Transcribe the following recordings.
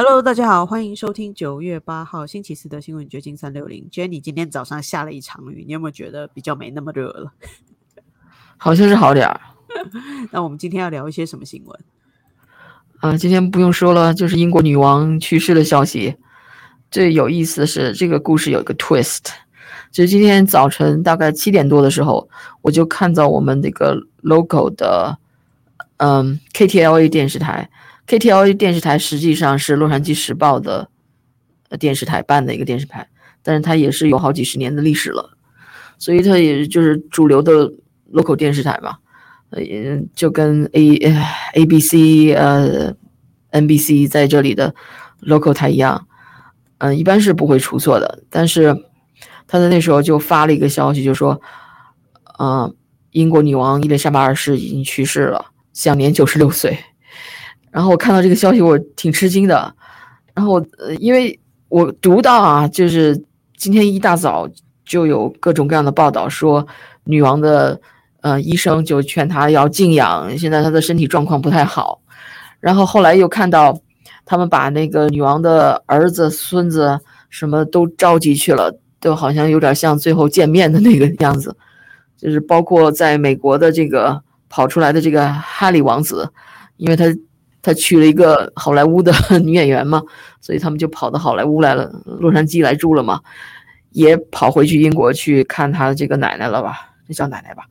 Hello，大家好，欢迎收听九月八号星期四的新闻掘金三六零。Jenny 今天早上下了一场雨，你有没有觉得比较没那么热了？好像是好点儿。那我们今天要聊一些什么新闻？啊，今天不用说了，就是英国女王去世的消息。最有意思的是，这个故事有一个 twist，就是今天早晨大概七点多的时候，我就看到我们那个 local 的，嗯，KTLA 电视台。KTLA 电视台实际上是洛杉矶时报的电视台办的一个电视台，但是它也是有好几十年的历史了，所以它也就是主流的 local 电视台嘛，呃，就跟 A ABC 呃 NBC 在这里的 local 台一样，嗯，一般是不会出错的。但是他在那时候就发了一个消息，就说，嗯，英国女王伊丽莎白二世已经去世了，享年九十六岁。然后我看到这个消息，我挺吃惊的。然后呃，因为我读到啊，就是今天一大早就有各种各样的报道说，女王的呃医生就劝她要静养，现在她的身体状况不太好。然后后来又看到他们把那个女王的儿子、孙子什么都召集去了，都好像有点像最后见面的那个样子。就是包括在美国的这个跑出来的这个哈利王子，因为他。他娶了一个好莱坞的女演员嘛，所以他们就跑到好莱坞来了，洛杉矶来住了嘛，也跑回去英国去看他的这个奶奶了吧？这叫奶奶吧？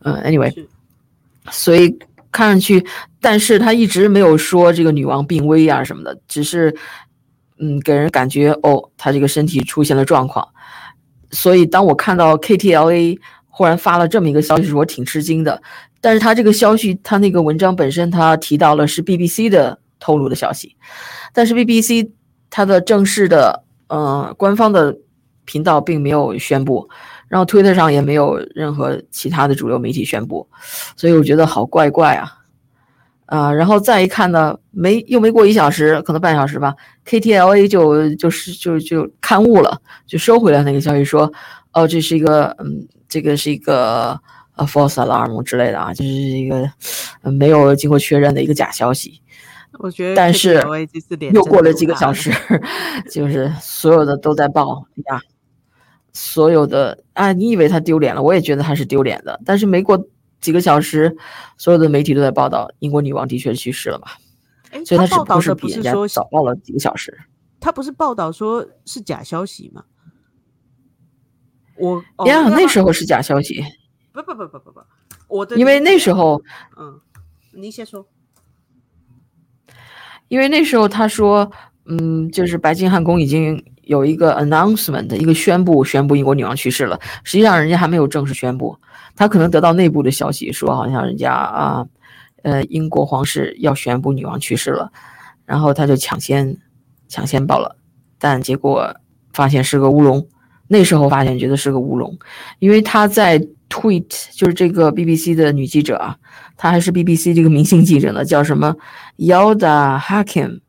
嗯，anyway，所以看上去，但是他一直没有说这个女王病危啊什么的，只是嗯，给人感觉哦，他这个身体出现了状况。所以当我看到 KTLA 忽然发了这么一个消息时，我挺吃惊的。但是他这个消息，他那个文章本身，他提到了是 BBC 的透露的消息，但是 BBC 它的正式的呃官方的频道并没有宣布，然后 Twitter 上也没有任何其他的主流媒体宣布，所以我觉得好怪怪啊，啊，然后再一看呢，没又没过一小时，可能半小时吧，KTLA 就就是就就刊物了，就收回来那个消息说，哦，这是一个嗯，这个是一个。啊，false alarm 之类的啊，就是一个没有经过确认的一个假消息。我觉得，但是又过了几个小时，就是所有的都在报呀，所有的啊，你以为他丢脸了？我也觉得他是丢脸的。但是没过几个小时，所有的媒体都在报道英国女王的确去世了嘛？所以他只不是比人家早报了几个小时？他不是报道说是假消息吗？我呀，那时候是假消息。不不不不不不，我的因为那时候，嗯，您先说。因为那时候他说，嗯，就是白金汉宫已经有一个 announcement，一个宣布，宣布英国女王去世了。实际上人家还没有正式宣布，他可能得到内部的消息，说好像人家啊，呃，英国皇室要宣布女王去世了，然后他就抢先抢先报了，但结果发现是个乌龙。那时候发现觉得是个乌龙，因为他在。Tweet 就是这个 BBC 的女记者啊，她还是 BBC 这个明星记者呢，叫什么 Yoda Hakim。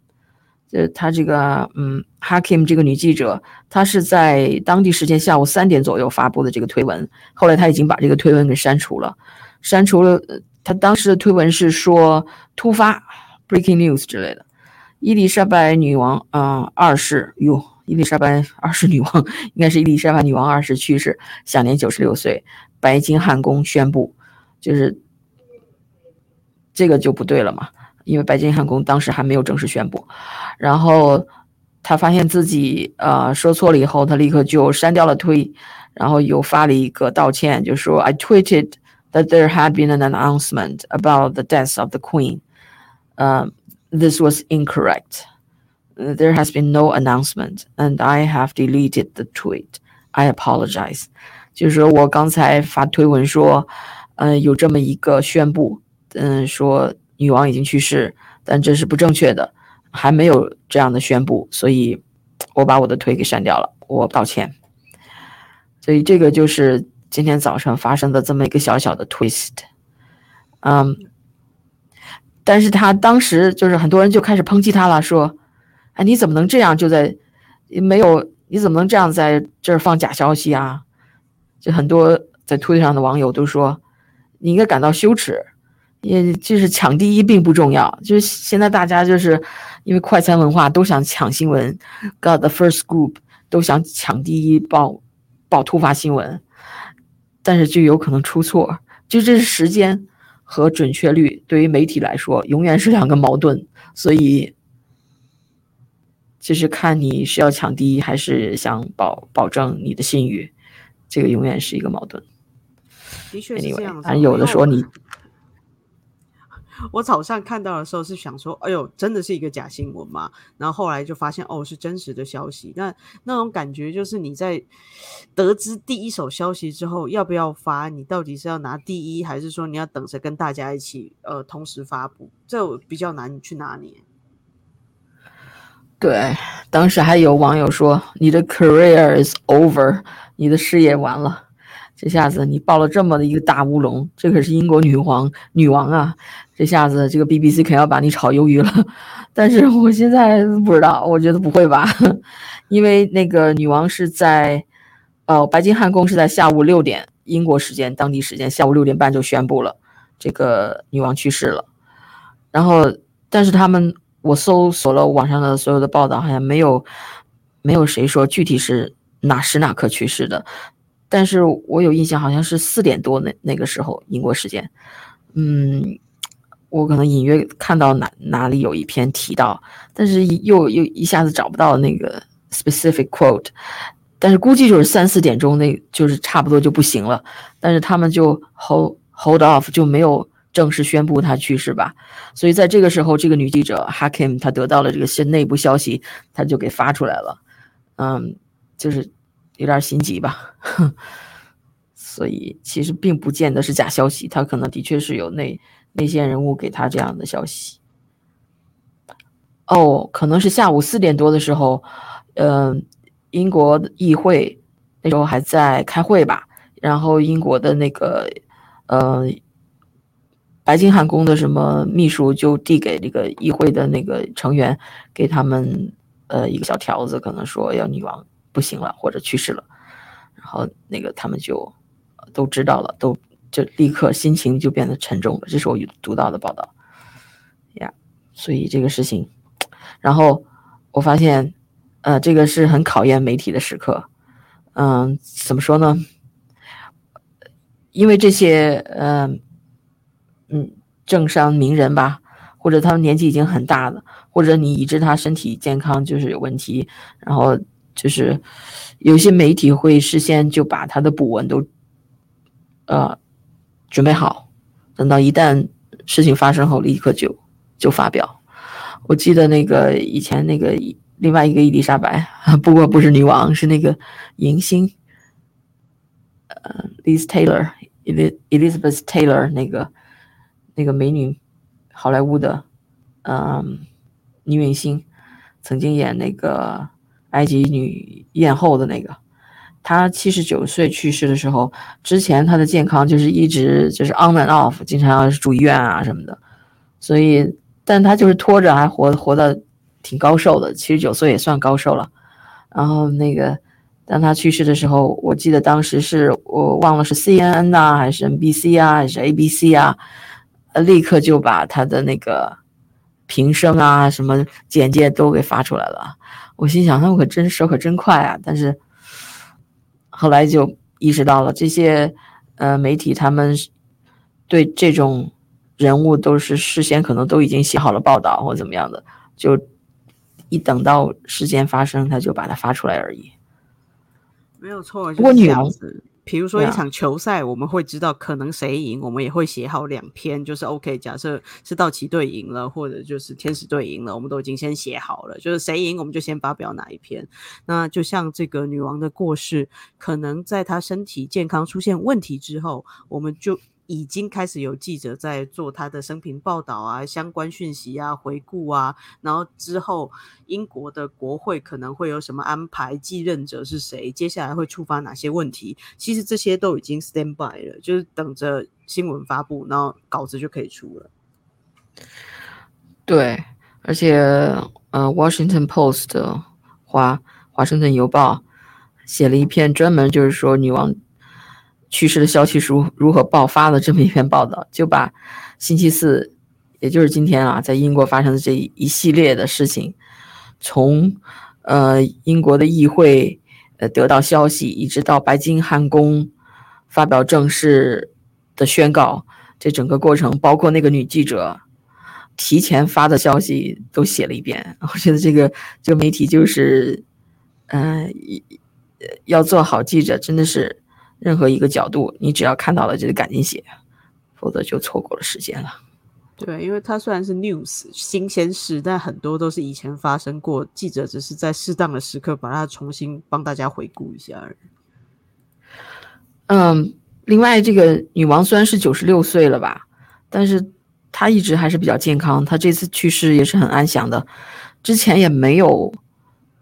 呃，她这个嗯，Hakim 这个女记者，她是在当地时间下午三点左右发布的这个推文。后来她已经把这个推文给删除了，删除了。她当时的推文是说突发 Breaking News 之类的。伊丽莎白女王啊二世哟，伊丽莎白二世女王应该是伊丽莎白女王二世去世，享年九十六岁。白金汉宫宣布，就是这个就不对了嘛，因为白金汉宫当时还没有正式宣布。然后他发现自己呃说错了以后，他立刻就删掉了推，然后又发了一个道歉，就说 I tweeted that there had been an announcement about the death of the queen. Um, this was incorrect. There has been no announcement, and I have deleted the tweet. I apologize. 就是我刚才发推文说，嗯，有这么一个宣布，嗯，说女王已经去世，但这是不正确的，还没有这样的宣布，所以我把我的推给删掉了，我道歉。所以这个就是今天早上发生的这么一个小小的 twist，嗯，但是他当时就是很多人就开始抨击他了，说，哎，你怎么能这样？就在没有，你怎么能这样在这儿放假消息啊？就很多在推特上的网友都说，你应该感到羞耻，也就是抢第一并不重要。就是现在大家就是因为快餐文化都想抢新闻，got the first scoop，都想抢第一报报突发新闻，但是就有可能出错，就这是时间和准确率对于媒体来说永远是两个矛盾，所以就是看你是要抢第一还是想保保证你的信誉，这个永远是一个矛盾。的确是这样子，有的时候你。我早上看到的时候是想说，哎呦，真的是一个假新闻嘛？然后后来就发现，哦，是真实的消息。那那种感觉就是你在得知第一手消息之后，要不要发？你到底是要拿第一，还是说你要等着跟大家一起呃同时发布？这比较难去拿捏。对，当时还有网友说，你的 career is over，你的事业完了。这下子你爆了这么的一个大乌龙，这可是英国女皇女王啊！这下子这个 BBC 肯要把你炒鱿鱼了。但是我现在不知道，我觉得不会吧？因为那个女王是在，呃，白金汉宫是在下午六点英国时间当地时间下午六点半就宣布了这个女王去世了。然后，但是他们我搜索了网上的所有的报道，好像没有没有谁说具体是哪时哪刻去世的。但是我有印象，好像是四点多那那个时候英国时间，嗯，我可能隐约看到哪哪里有一篇提到，但是又又一下子找不到那个 specific quote，但是估计就是三四点钟，那就是差不多就不行了。但是他们就 hold hold off，就没有正式宣布他去世吧。所以在这个时候，这个女记者 Hakim 她得到了这个新内部消息，她就给发出来了，嗯，就是。有点心急吧，所以其实并不见得是假消息，他可能的确是有内内线人物给他这样的消息。哦，可能是下午四点多的时候，嗯，英国议会那时候还在开会吧，然后英国的那个呃白金汉宫的什么秘书就递给这个议会的那个成员，给他们呃一个小条子，可能说要女王。不行了，或者去世了，然后那个他们就都知道了，都就立刻心情就变得沉重了。这是我读到的报道呀，所以这个事情，然后我发现，呃，这个是很考验媒体的时刻。嗯，怎么说呢？因为这些，嗯嗯，政商名人吧，或者他们年纪已经很大了，或者你已知他身体健康就是有问题，然后。就是有些媒体会事先就把他的补文都呃准备好，等到一旦事情发生后，立刻就就发表。我记得那个以前那个另外一个伊丽莎白，不过不是女王，是那个迎新，呃，Liz Taylor，Elizabeth Taylor 那个那个美女，好莱坞的嗯女明星，曾经演那个。埃及女艳后的那个，她七十九岁去世的时候，之前她的健康就是一直就是 on and off，经常要住医院啊什么的，所以，但她就是拖着还活活的挺高寿的，七十九岁也算高寿了。然后那个，当她去世的时候，我记得当时是我忘了是 CNN 呐，还是 NBC 啊，还是 ABC 啊，立刻就把他的那个评声啊什么简介都给发出来了。我心想，他们可真手可真快啊！但是后来就意识到了，这些呃媒体他们对这种人物都是事先可能都已经写好了报道或怎么样的，就一等到事件发生，他就把它发出来而已。没有错，不过女王。比如说一场球赛，我们会知道可能谁赢，我们也会写好两篇，就是 OK。假设是道奇队赢了，或者就是天使队赢了，我们都已经先写好了，就是谁赢，我们就先发表哪一篇。那就像这个女王的过世，可能在她身体健康出现问题之后，我们就。已经开始有记者在做他的生平报道啊，相关讯息啊，回顾啊，然后之后英国的国会可能会有什么安排，继任者是谁，接下来会触发哪些问题？其实这些都已经 stand by 了，就是等着新闻发布，然后稿子就可以出了。对，而且呃，《Washington Post》华华盛顿邮报写了一篇专门就是说女王。去世的消息如如何爆发的这么一篇报道，就把星期四也就是今天啊，在英国发生的这一系列的事情，从呃英国的议会呃得到消息，一直到白金汉宫发表正式的宣告，这整个过程，包括那个女记者提前发的消息都写了一遍。我觉得这个这个媒体就是，嗯，要做好记者，真的是任何一个角度，你只要看到了就得赶紧写，否则就错过了时间了。对，因为它虽然是 news 新鲜事，但很多都是以前发生过，记者只是在适当的时刻把它重新帮大家回顾一下而已。嗯，另外，这个女王虽然是九十六岁了吧，但是她一直还是比较健康。她这次去世也是很安详的，之前也没有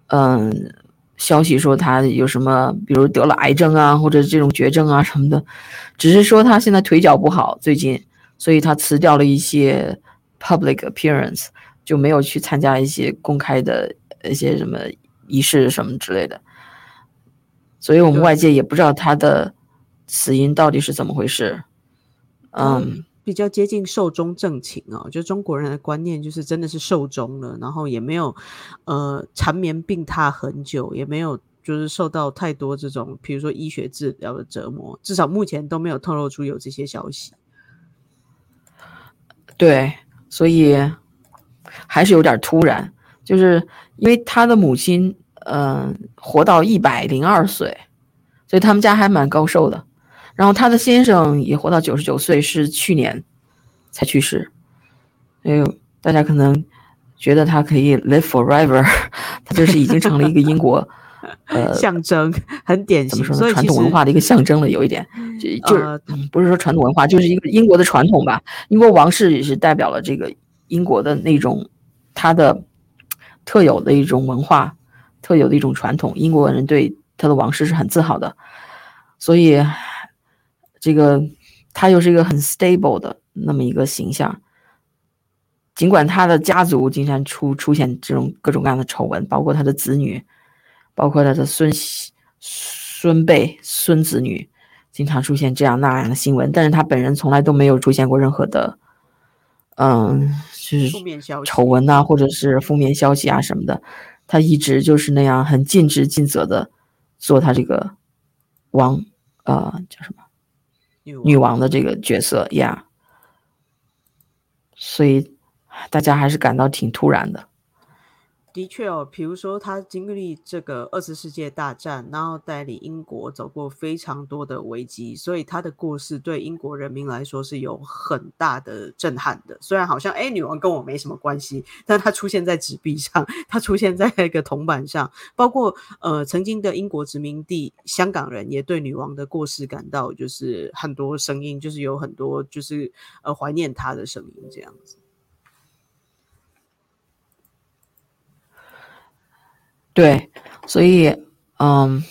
嗯消息说他有什么，比如得了癌症啊，或者这种绝症啊什么的，只是说他现在腿脚不好，最近。所以他辞掉了一些 public appearance，就没有去参加一些公开的一些什么仪式什么之类的。所以我们外界也不知道他的死因到底是怎么回事。嗯，比较接近寿终正寝哦，就中国人的观念就是真的是寿终了，然后也没有呃缠绵病榻很久，也没有就是受到太多这种比如说医学治疗的折磨，至少目前都没有透露出有这些消息。对，所以还是有点突然，就是因为他的母亲，嗯，活到一百零二岁，所以他们家还蛮高寿的。然后他的先生也活到九十九岁，是去年才去世。哎呦，大家可能觉得他可以 live forever，他就是已经成了一个英国。呃，象征很典型，怎么说呢？传统文化的一个象征了，有一点，就就是不是说传统文化，就是一个英国的传统吧。英国王室也是代表了这个英国的那种它的特有的一种文化，特有的一种传统。英国人对他的王室是很自豪的，所以这个他又是一个很 stable 的那么一个形象。尽管他的家族经常出出现这种各种各样的丑闻，包括他的子女。包括他的孙孙辈、孙子女，经常出现这样那样的新闻，但是他本人从来都没有出现过任何的，嗯，就是丑闻呐，或者是负面消息啊什么的。他一直就是那样很尽职尽责的做他这个王，呃，叫什么女王的这个角色呀。所以大家还是感到挺突然的。的确哦，比如说他经历这个二次世界大战，然后带领英国走过非常多的危机，所以他的过世对英国人民来说是有很大的震撼的。虽然好像哎，女王跟我没什么关系，但她出现在纸币上，她出现在那个铜板上，包括呃曾经的英国殖民地香港人也对女王的过世感到就是很多声音，就是有很多就是呃怀念她的声音这样子。对，所以，嗯，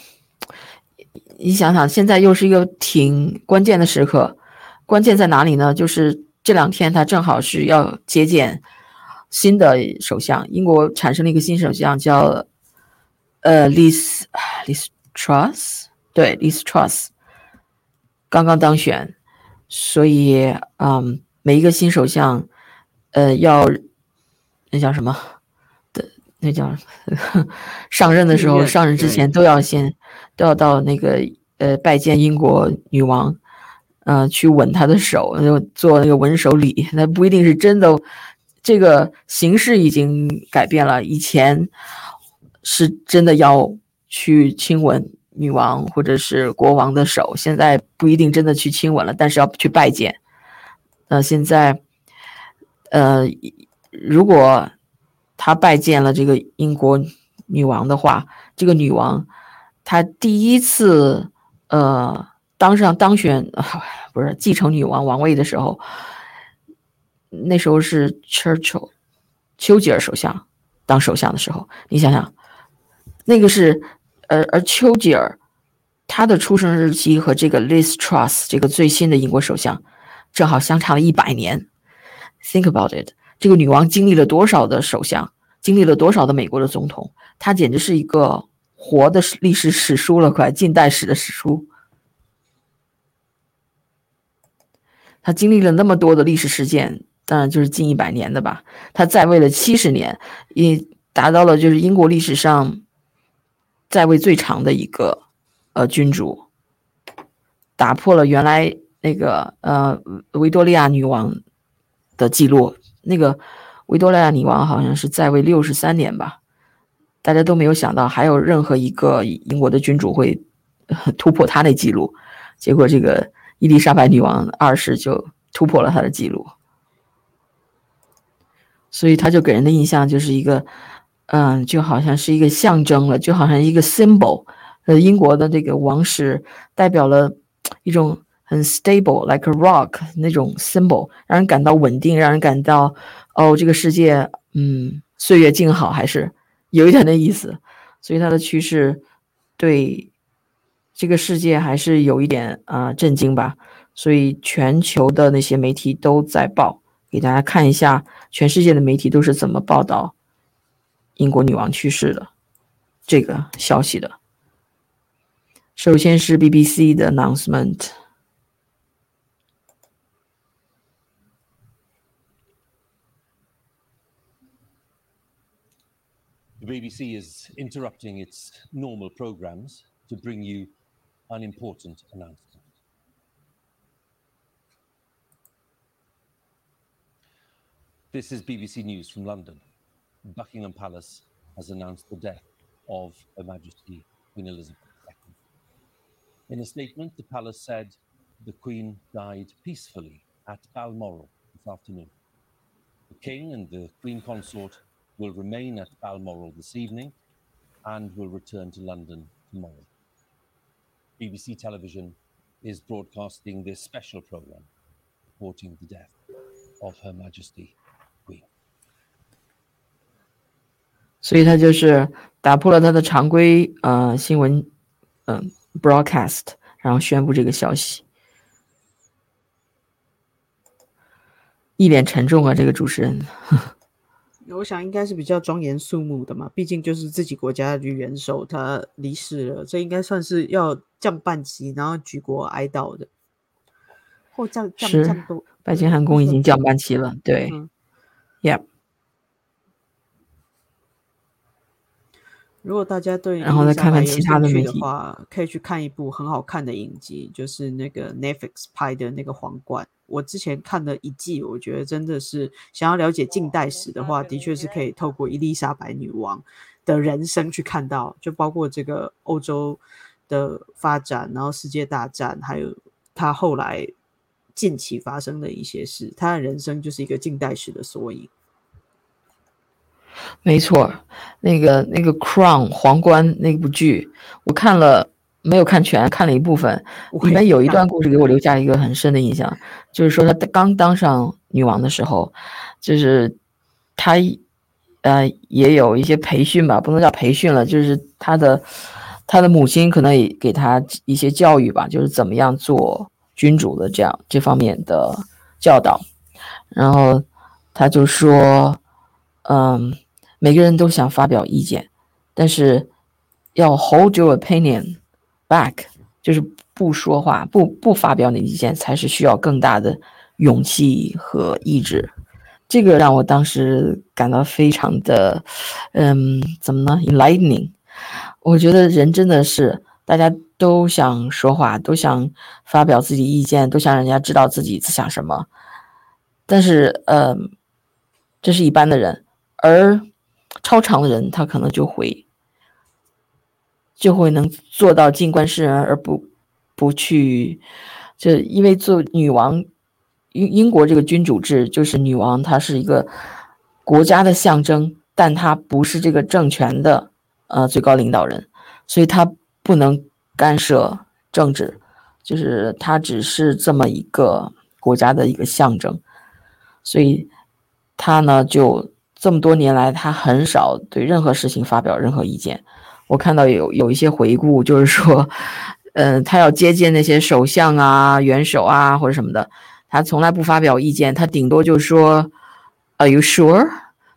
你想想，现在又是一个挺关键的时刻，关键在哪里呢？就是这两天他正好是要接见新的首相，英国产生了一个新首相，叫呃，Liz Liz Truss，对，Liz Truss 刚刚当选，所以，嗯，每一个新首相，呃，要那叫什么？那叫 上任的时候，上任之前都要先都要到那个呃拜见英国女王，呃去吻她的手，就做那个吻手礼。那不一定是真的，这个形式已经改变了。以前是真的要去亲吻女王或者是国王的手，现在不一定真的去亲吻了，但是要去拜见。那现在，呃，如果。他拜见了这个英国女王的话，这个女王，她第一次呃当上当选 不是继承女王王位的时候，那时候是 Churchill 丘吉尔首相当首相的时候，你想想，那个是呃而丘吉尔他的出生日期和这个 Liz Truss 这个最新的英国首相正好相差了一百年，Think about it。这个女王经历了多少的首相，经历了多少的美国的总统，她简直是一个活的历史史书了，快近代史的史书。她经历了那么多的历史事件，当然就是近一百年的吧。他在位了七十年，也达到了就是英国历史上在位最长的一个呃君主，打破了原来那个呃维多利亚女王的记录。那个维多利亚女王好像是在位六十三年吧，大家都没有想到还有任何一个英国的君主会 突破他的记录，结果这个伊丽莎白女王二世就突破了他的记录。所以他就给人的印象就是一个，嗯，就好像是一个象征了，就好像一个 symbol。呃，英国的这个王室代表了一种很 stable，like a rock 那种 symbol，让人感到稳定，让人感到哦，这个世界，嗯，岁月静好，还是有一点那意思。所以它的趋势对这个世界还是有一点啊震惊吧。所以全球的那些媒体都在报，给大家看一下。全世界的媒体都是怎么报道英国女王去世的这个消息的？首先是 BBC 的 announcement。The BBC is interrupting its normal programs to bring you an important announcement. This is BBC News from London. Buckingham Palace has announced the death of Her Majesty Queen Elizabeth II. In a statement, the palace said the Queen died peacefully at Balmoral this afternoon. The King and the Queen Consort will remain at Balmoral this evening and will return to London tomorrow. BBC Television is broadcasting this special programme reporting the death of Her Majesty 所以他就是打破了他的常规呃新闻嗯 broadcast，然后宣布这个消息，一脸沉重啊，这个主持人。 我想应该是比较庄严肃穆的嘛，毕竟就是自己国家的元首他离世了，这应该算是要降半旗，然后举国哀悼的。或降降降多，白金汉宫已经降半旗了，对，Yeah。如果大家对然后再看看其他的媒体的话，可以去看一部很好看的影集，就是那个 Netflix 拍的那个《皇冠》。我之前看了一季，我觉得真的是想要了解近代史的话，的确是可以透过伊丽莎白女王的人生去看到，就包括这个欧洲的发展，然后世界大战，还有她后来近期发生的一些事，她的人生就是一个近代史的缩影。没错，那个那个《Crown》皇冠那部剧，我看了没有看全，看了一部分。里面有一段故事给我留下一个很深的印象，就是说她刚当上女王的时候，就是她呃也有一些培训吧，不能叫培训了，就是她的她的母亲可能也给她一些教育吧，就是怎么样做君主的这样这方面的教导。然后她就说，嗯。每个人都想发表意见，但是要 hold your opinion back，就是不说话，不不发表你意见，才是需要更大的勇气和意志。这个让我当时感到非常的，嗯，怎么呢？enlightening。我觉得人真的是大家都想说话，都想发表自己意见，都想人家知道自己在想什么。但是，嗯，这是一般的人，而超常的人，他可能就会就会能做到静观世人而不不去，就因为做女王，英英国这个君主制就是女王，她是一个国家的象征，但她不是这个政权的呃最高领导人，所以她不能干涉政治，就是她只是这么一个国家的一个象征，所以她呢就。这么多年来，她很少对任何事情发表任何意见。我看到有有一些回顾，就是说，嗯，他要接见那些首相啊、元首啊或者什么的，他从来不发表意见，他顶多就说，Are you sure？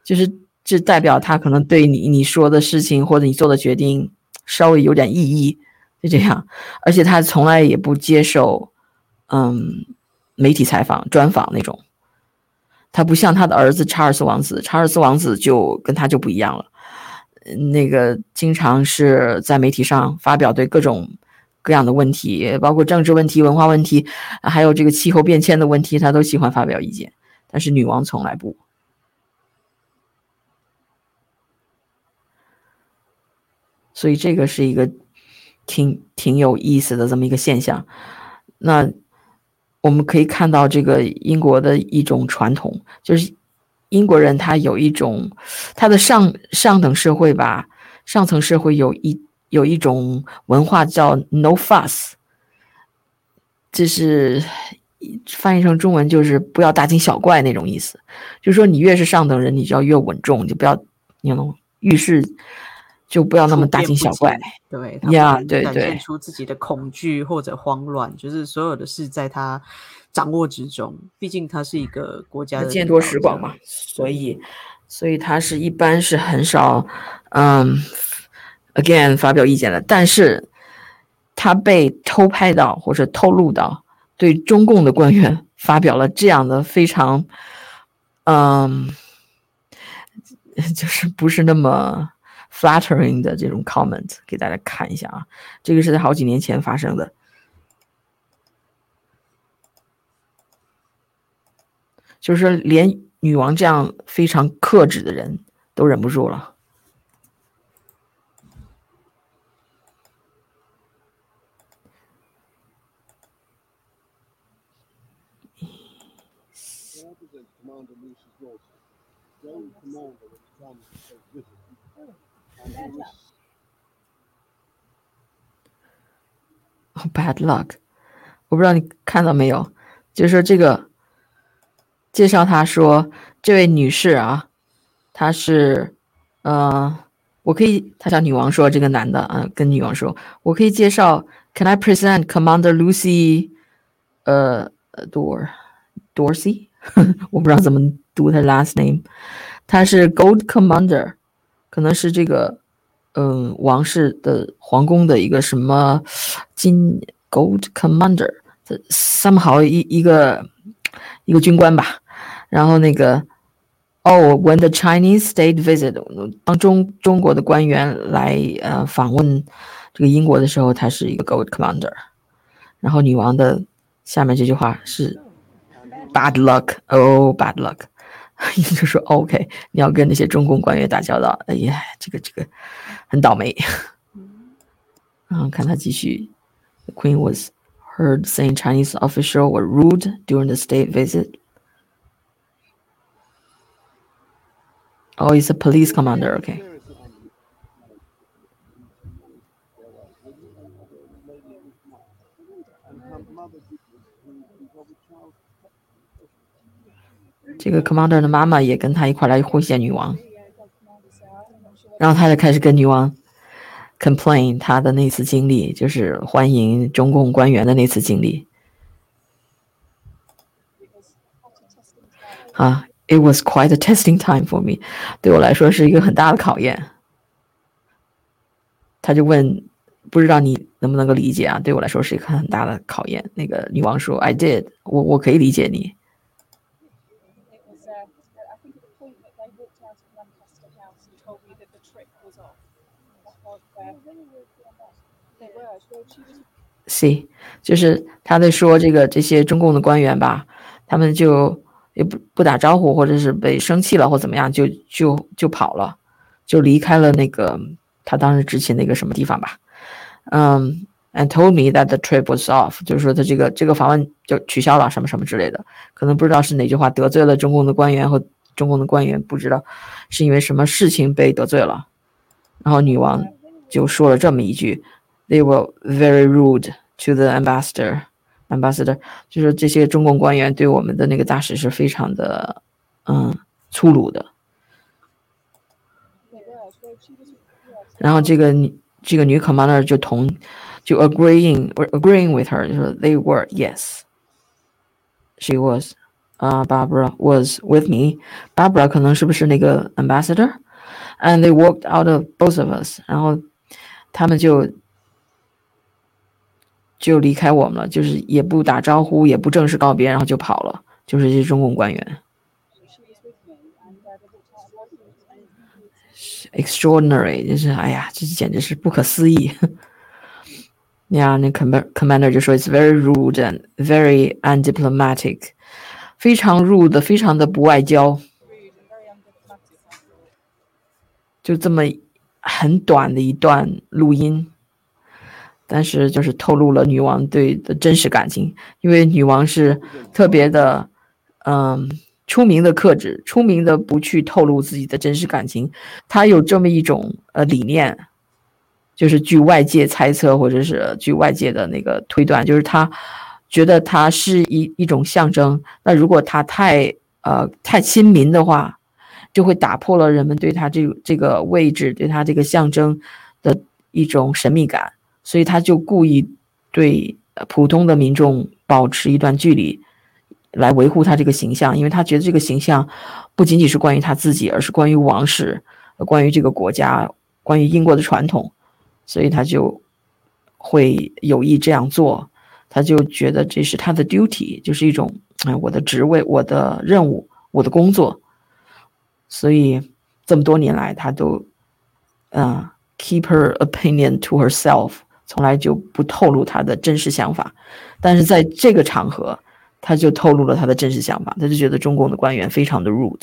就是这代表他可能对你你说的事情或者你做的决定稍微有点异议，就这样。而且他从来也不接受，嗯，媒体采访、专访那种。他不像他的儿子查尔斯王子，查尔斯王子就跟他就不一样了，那个经常是在媒体上发表对各种各样的问题，包括政治问题、文化问题，还有这个气候变迁的问题，他都喜欢发表意见。但是女王从来不，所以这个是一个挺挺有意思的这么一个现象。那。我们可以看到这个英国的一种传统，就是英国人他有一种他的上上等社会吧，上层社会有一有一种文化叫 “no fuss”，这是翻译成中文就是不要大惊小怪那种意思。就是说，你越是上等人，你就要越稳重，就不要那种遇事就不要那么大惊小怪。对呀，对对，展现出自己的恐惧或者慌乱，就是所有的事在他掌握之中。毕竟它是一个国家的见多识广嘛，所以，所以它是一般是很少，嗯，again 发表意见的。但是，他被偷拍到或者透露到对中共的官员 发表了这样的非常，嗯，就是不是那么。flattering 的这种 comment 给大家看一下啊，这个是在好几年前发生的，就是说连女王这样非常克制的人都忍不住了。Bad luck，我不知道你看到没有，就是说这个介绍，他说这位女士啊，她是，呃，我可以，他向女王说，这个男的啊，跟女王说，我可以介绍，Can I present Commander Lucy，呃，Dor Dorsey，我不知道怎么读他 last name，他是 Gold Commander，可能是这个。嗯，王室的皇宫的一个什么金 Gold Commander，somehow 一一个一个军官吧。然后那个哦，When the Chinese state visit，当中中国的官员来呃访问这个英国的时候，他是一个 Gold Commander。然后女王的下面这句话是 Bad luck，oh bad luck。意思就说 OK，你要跟那些中共官员打交道，哎呀，这个这个很倒霉。然后看他继续，The Queen was heard saying Chinese official were rude during the state visit. Oh, he's a police commander. Okay. Charles 这个 commander 的妈妈也跟他一块来会见女王，然后他就开始跟女王 complain 他的那次经历，就是欢迎中共官员的那次经历。啊，it was quite a testing time for me，对我来说是一个很大的考验。他就问，不知道你能不能够理解啊？对我来说是一个很大的考验。那个女王说，I did，我我可以理解你。C，就是他在说这个这些中共的官员吧，他们就也不不打招呼，或者是被生气了或怎么样，就就就跑了，就离开了那个他当时执勤那个什么地方吧。嗯，and told me that the trip was off，就是说他这个这个访问就取消了什么什么之类的，可能不知道是哪句话得罪了中共的官员和中共的官员，不知道是因为什么事情被得罪了，然后女王就说了这么一句。They were very rude to the ambassador. Ambassador 就是这些中共官员对我们的那个大使是非常的，嗯，粗鲁的。然后这个女这个女 commander 就同就 agreeing agreeing with her，就说 they were yes. She was, 啊、uh,，Barbara was with me. Barbara 可能是不是那个 ambassador？And they walked out of both of us. 然后他们就 就离开我们了，就是也不打招呼，也不正式告别，然后就跑了。就是一些中共官员，extraordinary，就是哎呀，这简直是不可思议。呀，那 commander 就说，it's very rude and very undiplomatic，非常 rude，非常的不外交。就这么很短的一段录音。但是就是透露了女王对的真实感情，因为女王是特别的，嗯。出名的克制，出名的不去透露自己的真实感情，她有这么一种呃理念，就是据外界猜测或者是据外界的那个推断，就是他觉得他是一一种象征。那如果他太呃太亲民的话，就会打破了人们对他这这个位置对他这个象征的一种神秘感，所以他就故意对普通的民众保持一段距离。来维护他这个形象，因为他觉得这个形象不仅仅是关于他自己，而是关于王室、关于这个国家、关于英国的传统，所以他就会有意这样做。他就觉得这是他的 duty，就是一种哎，我的职位、我的任务、我的工作。所以这么多年来，他都嗯 keep her opinion to herself，从来就不透露他的真实想法。但是在这个场合，他就透露了他的真实想法，他就觉得中共的官员非常的 rude。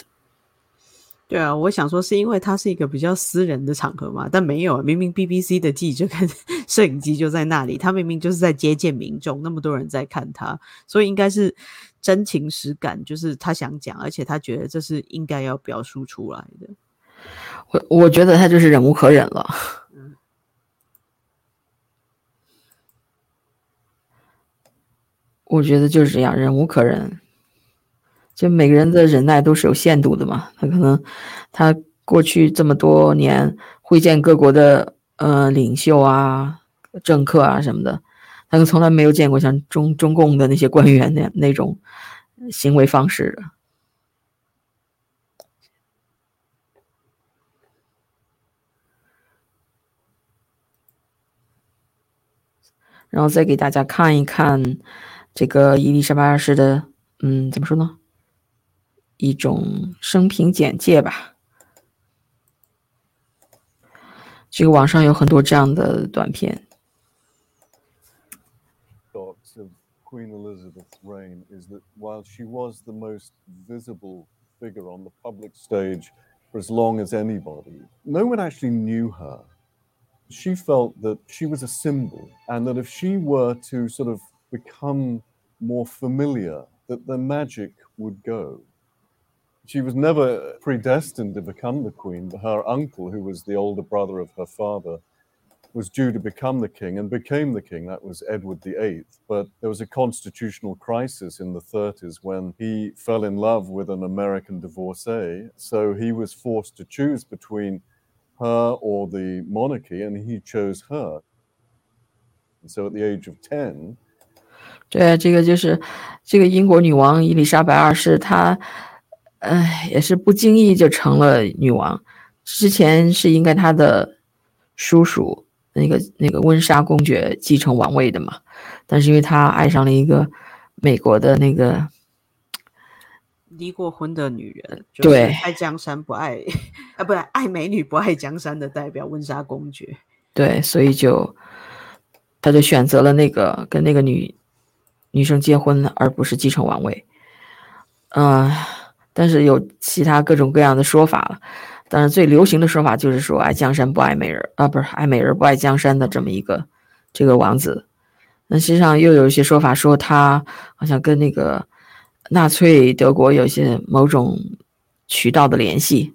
对啊，我想说是因为他是一个比较私人的场合嘛，但没有，明明 BBC 的记者跟 摄影机就在那里，他明明就是在接见民众，那么多人在看他，所以应该是真情实感，就是他想讲，而且他觉得这是应该要表述出来的。我我觉得他就是忍无可忍了。我觉得就是这样，忍无可忍。就每个人的忍耐都是有限度的嘛。他可能，他过去这么多年会见各国的呃领袖啊、政客啊什么的，他可从来没有见过像中中共的那些官员那那种行为方式的。然后再给大家看一看。这个伊丽莎白二世的，嗯，怎么说呢？一种生平简介吧。这个网上有很多这样的短片。Thoughts of Queen Elizabeth's reign is that while she was the most visible figure on the public stage for as long as anybody, no one actually knew her. She felt that she was a symbol, and that if she were to sort of become more familiar, that the magic would go. She was never predestined to become the queen. But her uncle, who was the older brother of her father, was due to become the king and became the king. That was Edward VIII. But there was a constitutional crisis in the 30s when he fell in love with an American divorcee. So he was forced to choose between her or the monarchy, and he chose her. And so at the age of 10, 对，这个就是这个英国女王伊丽莎白二世，她，哎，也是不经意就成了女王。之前是应该她的叔叔那个那个温莎公爵继承王位的嘛，但是因为她爱上了一个美国的那个离过婚的女人，对，爱江山不爱啊，不爱美女不爱江山的代表温莎公爵，对，所以就他就选择了那个跟那个女。女生结婚而不是继承王位，嗯，但是有其他各种各样的说法了。但是最流行的说法就是说爱江山不爱美人啊，不是爱美人不爱江山的这么一个这个王子。那实际上又有一些说法说他好像跟那个纳粹德国有些某种渠道的联系，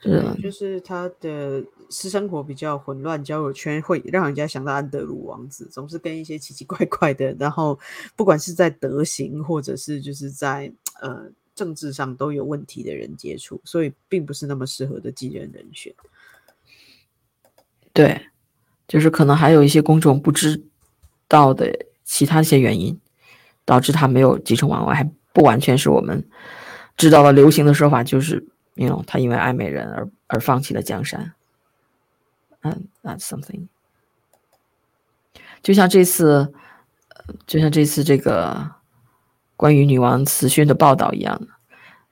是就是他的。私生活比较混乱，交友圈会让人家想到安德鲁王子，总是跟一些奇奇怪怪的，然后不管是在德行或者是就是在呃政治上都有问题的人接触，所以并不是那么适合的继任人选。对，就是可能还有一些公众不知道的其他一些原因，导致他没有继承王位，还不完全是我们知道的流行的说法，就是因为他因为爱美人而而放弃了江山。嗯，that's something。就像这次，就像这次这个关于女王辞训的报道一样，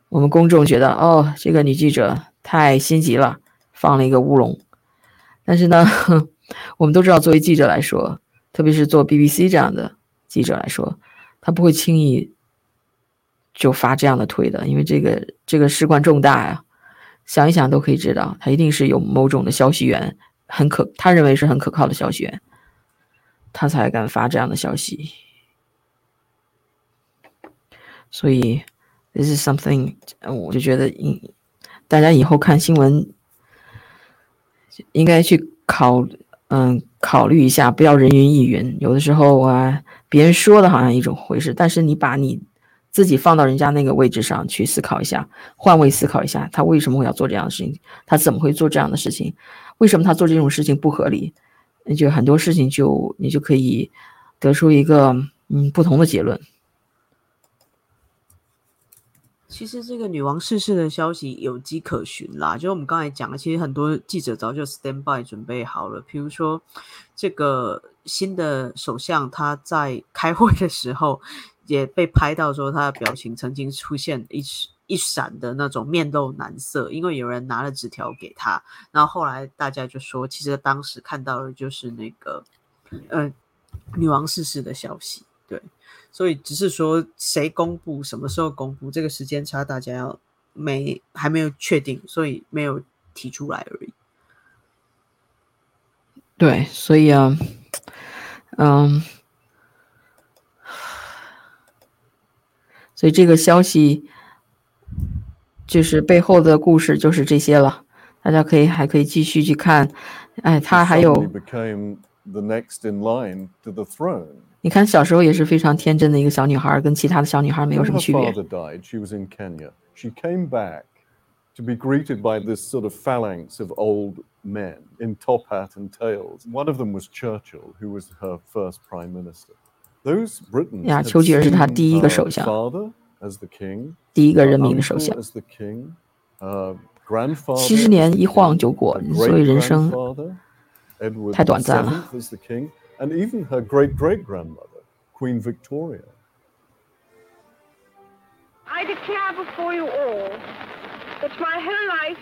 我们公众觉得，哦，这个女记者太心急了，放了一个乌龙。但是呢，我们都知道，作为记者来说，特别是做 BBC 这样的记者来说，他不会轻易就发这样的推的，因为这个这个事关重大呀。想一想都可以知道，他一定是有某种的消息源，很可他认为是很可靠的消息，他才敢发这样的消息。所以，this is something，我就觉得应，大家以后看新闻。应该去考，嗯，考虑一下，不要人云亦云。有的时候啊，别人说的好像一种回事，但是你把你自己放到人家那个位置上去思考一下，换位思考一下，他为什么会要做这样的事情？他怎么会做这样的事情？为什么他做这种事情不合理？那就很多事情就你就可以得出一个嗯不同的结论。其实这个女王逝世的消息有迹可循啦，就我们刚才讲的，其实很多记者早就 stand by 准备好了。比如说，这个新的首相他在开会的时候也被拍到说他的表情曾经出现一一闪的那种面露难色，因为有人拿了纸条给他。然后后来大家就说，其实当时看到的就是那个呃女王逝世的消息，对。所以只是说谁公布什么时候公布，这个时间差大家要没还没有确定，所以没有提出来而已。对，所以啊，嗯，所以这个消息就是背后的故事就是这些了，大家可以还可以继续去看。哎，他还有。The next in line to the throne. 你看，小时候也是非常天真的一个小女孩，跟其他的小女孩没有什么区别我的 died。She was in Kenya. She came back to be greeted by this sort of phalanx of old men in top hat and tails. One of them was Churchill, who was her first prime minister. Those Britons 呀，丘吉尔是他第一个首相，第一个任命的首相。七十年一晃就过，所以人生太短暂了。and even her great great grandmother, Queen Victoria. I declare before you all that my whole life,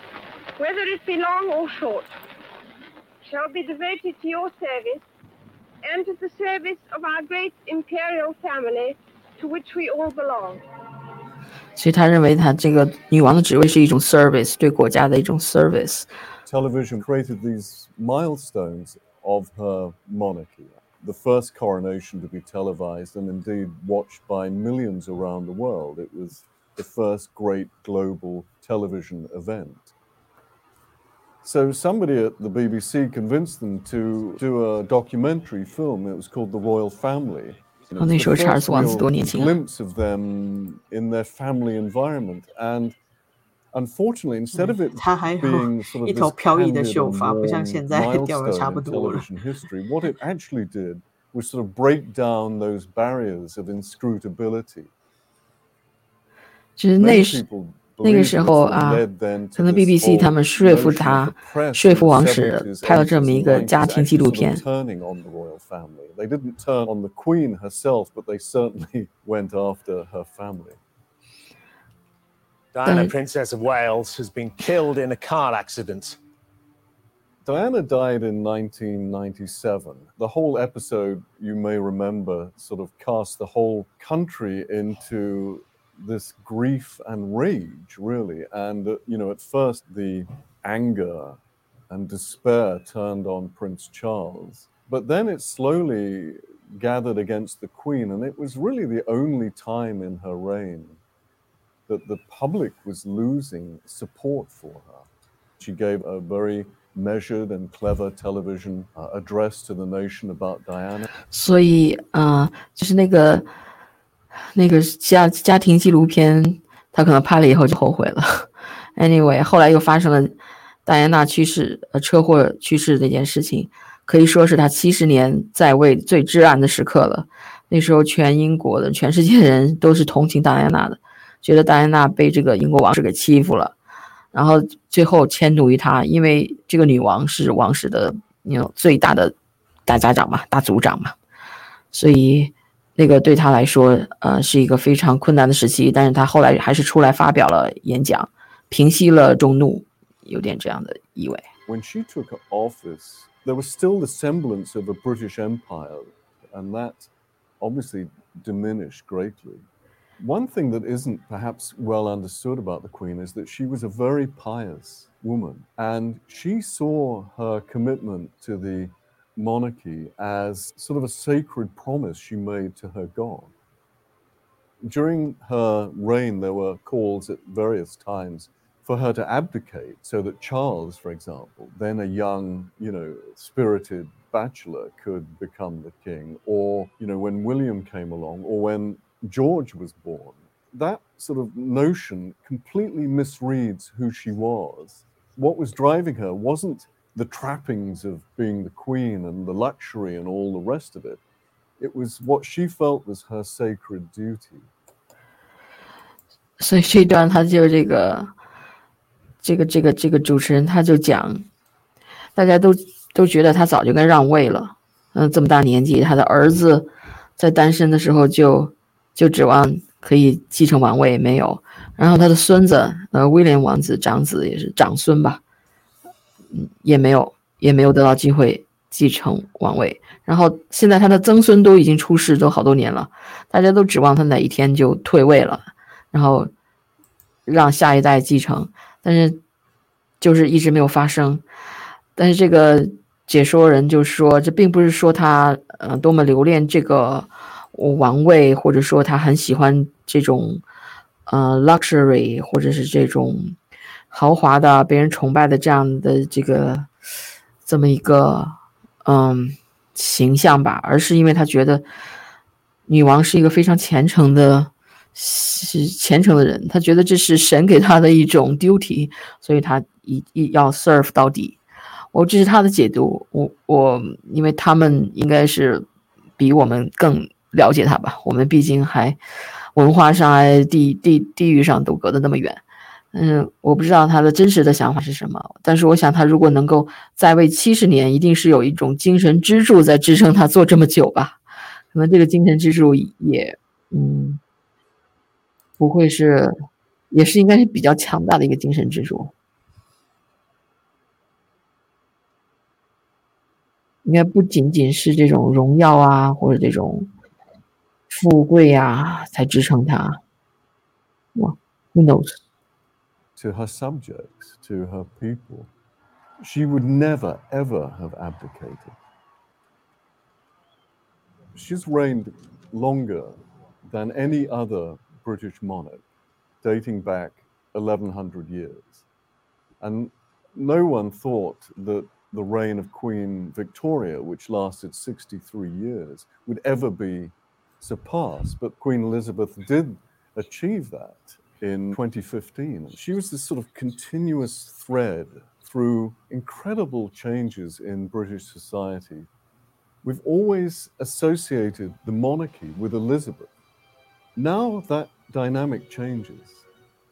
whether it be long or short, shall be devoted to your service and to the service of our great imperial family to which we all belong. 所以他认为他这个女王的职位是一种 service，对国家的一种 service。Television created these milestones of her monarchy. The first coronation to be televised and indeed watched by millions around the world. It was the first great global television event. So somebody at the BBC convinced them to do a documentary film. It was called The Royal Family. You know, 那时候查尔斯王子多年轻啊。Glimpse of them in their family environment and unfortunately, instead of it being sort of this television history, what it actually did was sort of break down those barriers of inscrutability. 就是那时 那个时候啊，可能 BBC 他们说服他，说服王室拍了这么一个家庭纪录片。They didn't turn on the Queen herself, but they certainly went after her family. Diana, Princess of Wales, has been killed in a car accident. Diana died in 1997. The whole episode, you may remember, sort of cast the whole country into this grief and rage, really. And, uh, you know, at first the anger and despair turned on Prince Charles. But then it slowly gathered against the Queen, and it was really the only time in her reign that the public was losing support for her. She gave a very measured and clever television uh, address to the nation about Diana. 所以，呃，就是那个 那个家家庭纪录片，他可能拍了以后就后悔了。Anyway，后来又发生了戴安娜去世，呃，车祸去世这件事情，可以说是他七十年在位最至暗的时刻了。那时候，全英国的、全世界人都是同情戴安娜的。觉得戴安娜被这个英国王室给欺负了，然后最后迁怒于他，因为这个女王是王室的有最大的大家长嘛，大族长嘛，所以那个对他来说，呃，是一个非常困难的时期。但是他后来还是出来发表了演讲，平息了众怒，有点这样的意味。 when she took office, there was still the semblance of a British Empire, and that obviously diminished greatly. One thing that isn't perhaps well understood about the Queen is that she was a very pious woman, and she saw her commitment to the monarchy as sort of a sacred promise she made to her God. During her reign, there were calls at various times for her to abdicate so that Charles, for example, then a young, you know, spirited bachelor, could become the king, or, you know, when William came along, or when George was born. That sort of notion completely misreads who she was. What was driving her wasn't the trappings of being the queen and the luxury and all the rest of it. It was what she felt was her sacred duty. 所以这段他就这个，这个这个这个主持人他就讲，大家都都觉得他早就该让位了。嗯，这么大年纪，他的儿子在单身的时候就就指望可以继承王位，没有。然后他的孙子，呃，威廉王子长子也是长孙吧，也没有，也没有得到机会继承王位。然后现在他的曾孙都已经出世，都好多年了，大家都指望他哪一天就退位了，然后让下一代继承，但是就是一直没有发生。但是这个解说人就说，这并不是说他，呃，多么留恋这个。王位，或者说他很喜欢这种，呃，luxury，或者是这种豪华的、被人崇拜的这样的这个这么一个嗯形象吧，而是因为他觉得女王是一个非常虔诚的、是虔诚的人，他觉得这是神给他的一种 duty，所以他一一要 serve 到底。我这是他的解读，我我因为他们应该是比我们更。了解他吧，我们毕竟还文化上、地地地域上都隔得那么远。嗯，我不知道他的真实的想法是什么，但是我想他如果能够在位七十年，一定是有一种精神支柱在支撑他做这么久吧。可能这个精神支柱也，嗯，不会是，也是应该是比较强大的一个精神支柱。应该不仅仅是这种荣耀啊，或者这种。富贵呀，才支撑他。哇，Who knows? To her subjects, to her people, she would never ever have abdicated. She's reigned longer than any other British monarch, dating back 1100 years. And no one thought that the reign of Queen Victoria, which lasted 63 years, would ever be surpassed. But Queen Elizabeth did achieve that in 2015. She was this sort of continuous thread through incredible changes in British society. We've always associated the monarchy with Elizabeth. Now that dynamic changes.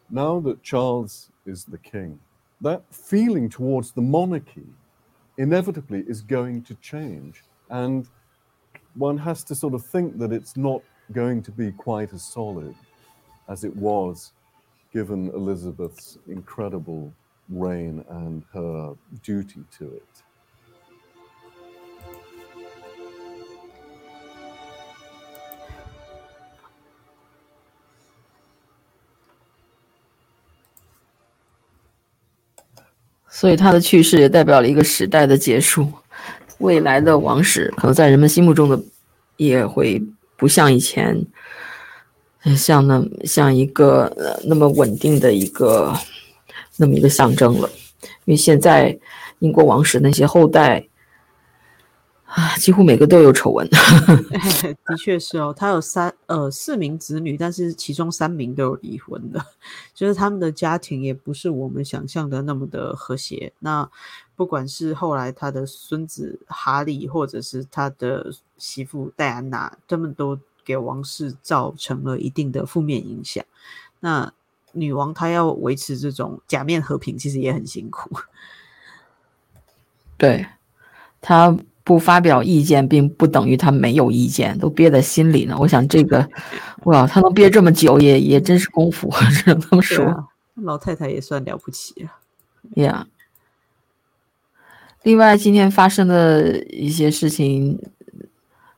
Now that Charles is the king, that feeling towards the monarchy inevitably is going to change. And one has to sort of think that it's not going to be quite as solid as it was given Elizabeth's incredible reign and her duty to it. 所以他的去世也代表了一个时代的结束。未来的王室可能在人们心目中的也会不像以前， 像那像一个呃那么稳定的一个那么一个象征了，因为现在英国王室那些后代。啊，几乎每个都有丑闻。的确是哦，他有三呃四名子女，但是其中三名都有离婚的，就是他们的家庭也不是我们想象的那么的和谐。那不管是后来他的孙子哈利，或者是他的媳妇戴安娜，他们都给王室造成了一定的负面影响。那女王她要维持这种假面和平，其实也很辛苦。对，她。不发表意见，并不等于她没有意见，都憋在心里呢。我想这个，哇，她能憋这么久，也也真是功夫，只能这么说。老太太也算了不起，Yeah。另外，今天发生的一些事情，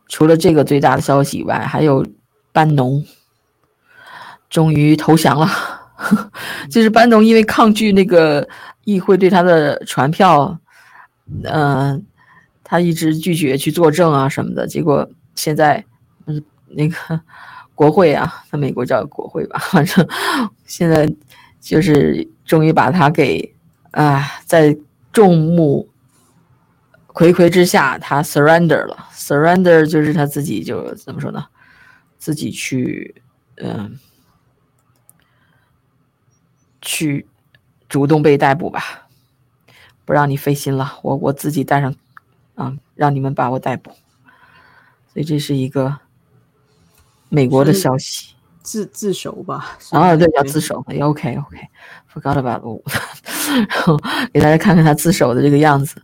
除了这个最大的消息以外，还有班农终于投降了。就是班农因为抗拒那个议会对他的传票，嗯，他一直拒绝去作证啊什么的。结果现在，嗯，那个国会啊，在美国叫国会吧，反正现在就是终于把他给啊，在众目。睽睽之下，他 surrender 了。surrender 就是他自己就怎么说呢？自己去，嗯，去主动被逮捕吧，不让你费心了。我我自己带上，啊，让你们把我逮捕。所以这是一个美国的消息，自自首吧？啊，对，要自首。OK OK，forgot about，然后给大家看看他自首的这个样子。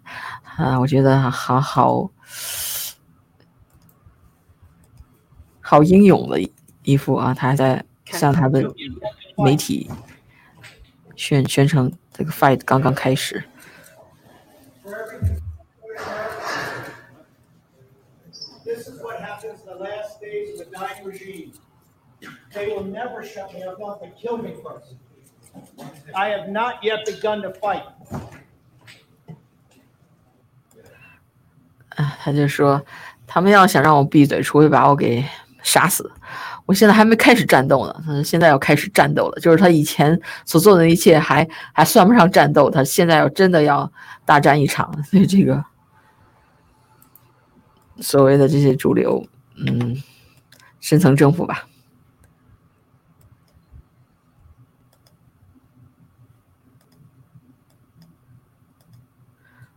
啊，我觉得好好好英勇的一副啊，他还在向他的媒体宣宣称这个 fight 刚刚开始。他就说，他们要想让我闭嘴，除非把我给杀死。我现在还没开始战斗呢，他现在要开始战斗了。就是他以前所做的一切还还算不上战斗，他现在要真的要大战一场。所以这个所谓的这些主流，嗯，深层政府吧。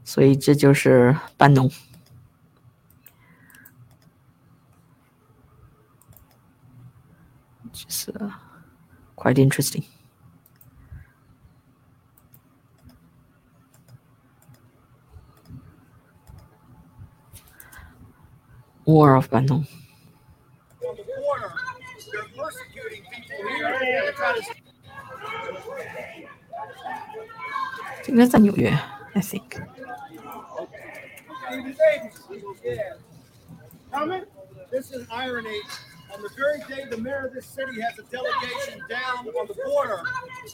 所以这就是班农。It's uh, quite interesting. War of Bandung. 应该在纽约，I think。Comment? This is irony on the very day the mayor of this city has a delegation down on the border,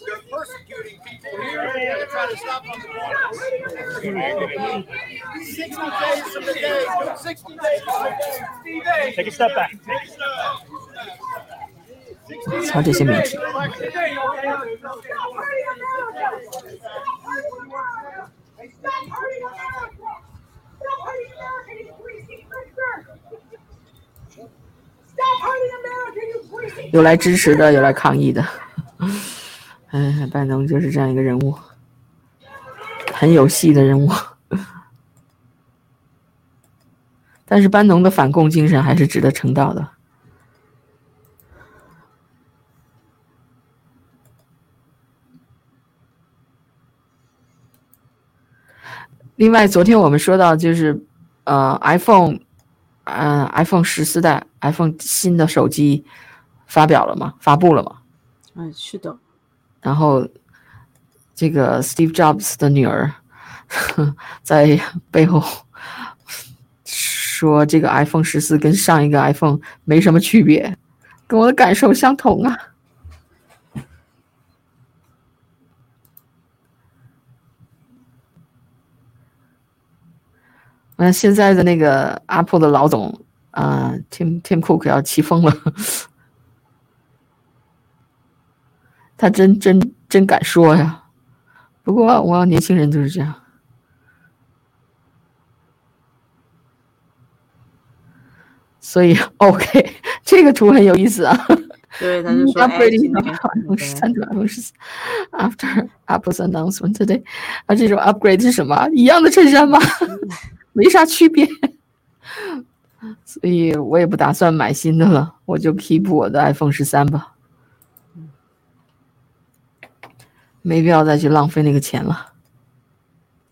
they're persecuting people here and they're trying to stop on the border. 60 days from the day, 60 days from the day, 60 days. Take a step back. Take a step back. 操这些媒体。Stop hurting 有来支持的，有来抗议的。哎，拜登就是这样一个人物，很有戏的人物。但是班农的反共精神还是值得称道的。另外，昨天我们说到，就是呃，iPhone。嗯，iPhone 十四代，iPhone 新的手机发表了吗？发布了吗？嗯，是的。然后，这个 Steve Jobs 的女儿在背后说：“这个 iPhone 十四跟上一个 iPhone 没什么区别，跟我的感受相同啊。”那现在的那个 Apple 的老总啊，Tim Tim Cook 要气疯了，他真真真敢说呀！不过我年轻人就是这样，所以 OK，这个图很有意思啊。对，他就说 upgrading iPhone 十三到 iPhone 十四，After Apple's announcement today，啊，这种 upgrade 是什么？一样的衬衫吗？没啥区别，所以我也不打算买新的了，我就 keep 我的 iPhone 十三吧，没必要再去浪费那个钱了。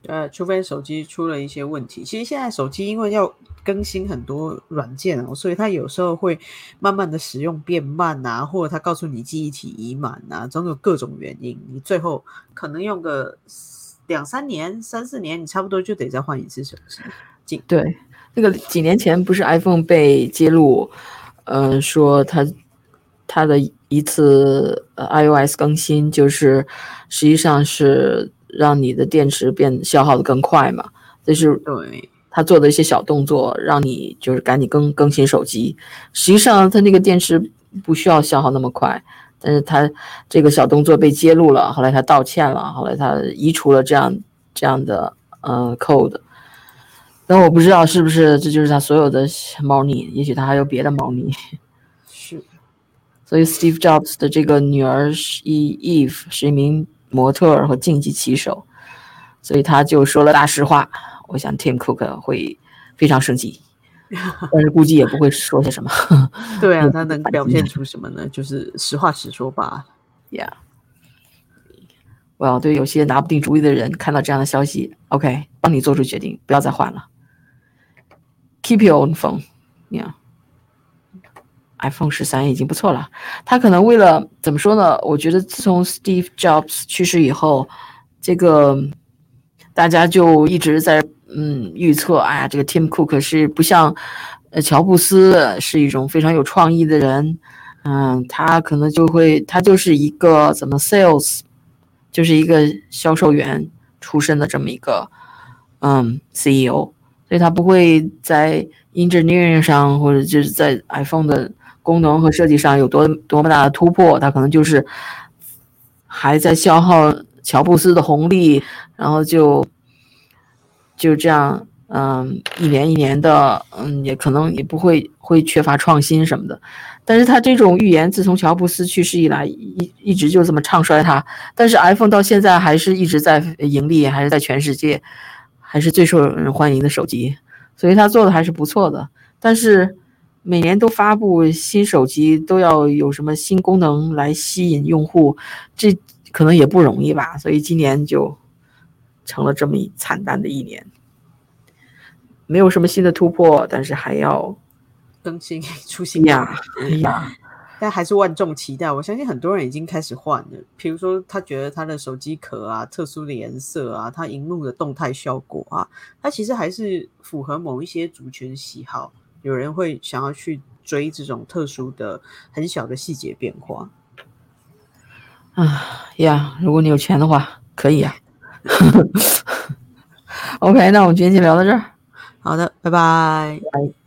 呃，除非手机出了一些问题。其实现在手机因为要更新很多软件哦，所以它有时候会慢慢的使用变慢啊，或者它告诉你记忆体已满啊，总有各种原因，你最后可能用个。两三年、三四年，你差不多就得再换一次手机。对，那个几年前不是 iPhone 被揭露，呃，说它它的一次呃 iOS 更新，就是实际上是让你的电池变消耗的更快嘛？就是对他做的一些小动作，让你就是赶紧更更新手机。实际上，它那个电池不需要消耗那么快。但是他这个小动作被揭露了，后来他道歉了，后来他移除了这样这样的呃 code。但我不知道是不是这就是他所有的猫腻，也许他还有别的猫腻。是，所以 Steve Jobs 的这个女儿是 Eve 是一名模特和竞技骑手，所以他就说了大实话。我想 Tim Cook 会非常生气。但是估计也不会说些什么。对啊，他能表现出什么呢？就是实话实说吧。Yeah。well，对有些拿不定主意的人，看到这样的消息，OK，帮你做出决定，不要再换了。Keep your own phone。Yeah。iPhone 十三已经不错了。他可能为了怎么说呢？我觉得自从 Steve Jobs 去世以后，这个大家就一直在。嗯，预测，哎呀，这个 Tim Cook 是不像，呃，乔布斯是一种非常有创意的人，嗯，他可能就会，他就是一个怎么 sales，就是一个销售员出身的这么一个，嗯，CEO，所以他不会在 engineering 上或者就是在 iPhone 的功能和设计上有多多么大的突破，他可能就是还在消耗乔布斯的红利，然后就。就这样，嗯，一年一年的，嗯，也可能也不会会缺乏创新什么的。但是他这种预言，自从乔布斯去世以来，一一直就这么唱衰他。但是 iPhone 到现在还是一直在盈利，还是在全世界还是最受人欢迎的手机，所以他做的还是不错的。但是每年都发布新手机，都要有什么新功能来吸引用户，这可能也不容易吧。所以今年就。成了这么一惨淡的一年，没有什么新的突破，但是还要更新 出新呀，哎呀，但还是万众期待。我相信很多人已经开始换了，比如说他觉得他的手机壳啊、特殊的颜色啊、他荧幕的动态效果啊，他其实还是符合某一些族群喜好。有人会想要去追这种特殊的、很小的细节变化。啊呀，如果你有钱的话，可以呀。OK，那我们今天就聊到这儿。好的，拜拜。拜。